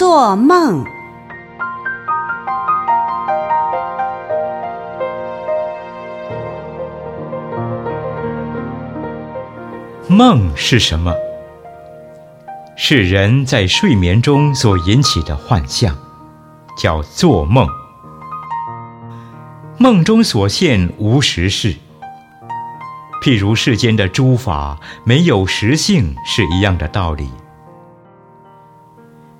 做梦。梦是什么？是人在睡眠中所引起的幻象，叫做梦。梦中所现无实事，譬如世间的诸法没有实性是一样的道理。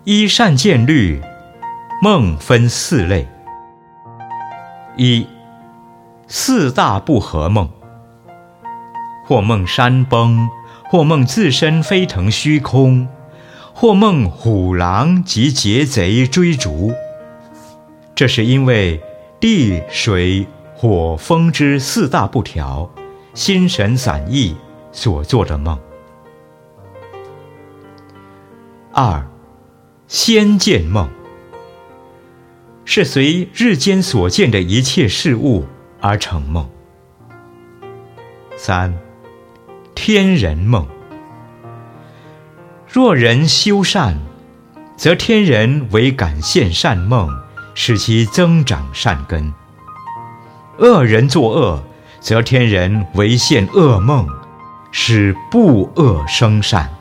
依善见律，梦分四类：一、四大不合梦，或梦山崩，或梦自身飞腾虚空，或梦虎狼及劫贼追逐。这是因为地、水、火、风之四大不调，心神散逸所做的梦。二。先见梦，是随日间所见的一切事物而成梦。三，天人梦，若人修善，则天人为感现善梦，使其增长善根；恶人作恶，则天人为现恶梦，使不恶生善。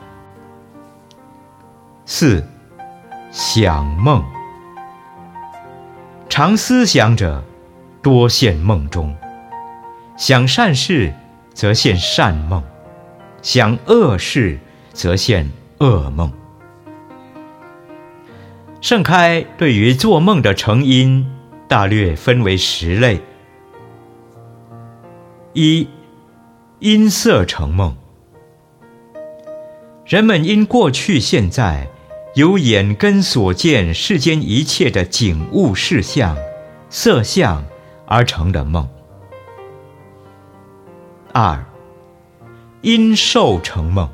四。想梦，常思想者，多现梦中；想善事，则现善梦；想恶事，则现恶梦。盛开对于做梦的成因，大略分为十类：一、因色成梦，人们因过去、现在。由眼根所见世间一切的景物事相、色相而成的梦。二，因受成梦。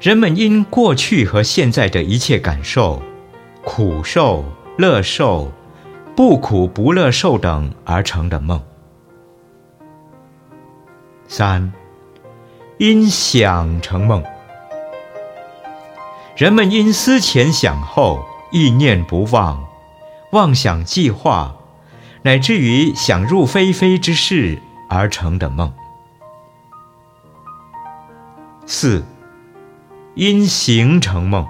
人们因过去和现在的一切感受，苦受、乐受、不苦不乐受等而成的梦。三，因想成梦。人们因思前想后，意念不忘，妄想计划，乃至于想入非非之事而成的梦。四，因行成梦。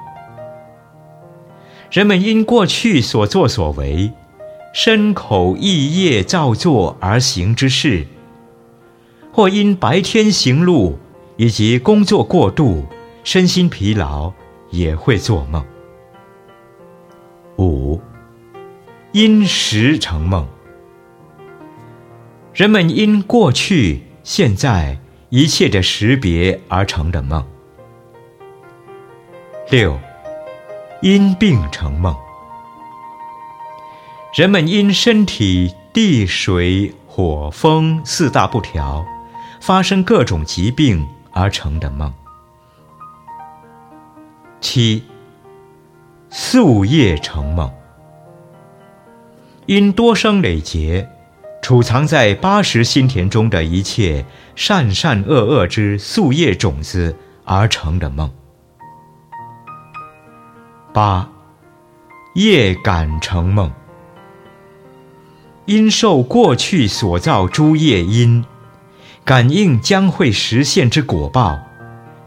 人们因过去所作所为，身口意业造作而行之事，或因白天行路以及工作过度，身心疲劳。也会做梦。五，因时成梦。人们因过去、现在一切的识别而成的梦。六，因病成梦。人们因身体地水火风四大不调，发生各种疾病而成的梦。七，夙夜成梦，因多生累劫，储藏在八十心田中的一切善善恶恶之夙业种子而成的梦。八，业感成梦，因受过去所造诸业因，感应将会实现之果报，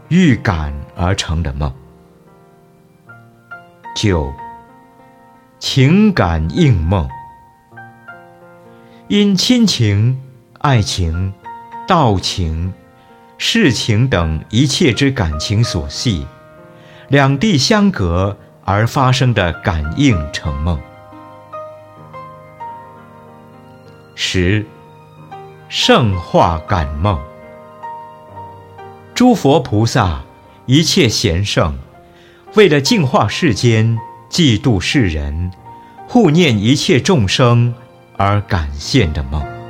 预感而成的梦。九，情感应梦，因亲情、爱情、道情、世情等一切之感情所系，两地相隔而发生的感应成梦。十，圣化感梦，诸佛菩萨一切贤圣。为了净化世间嫉妒世人护念一切众生而感谢的梦。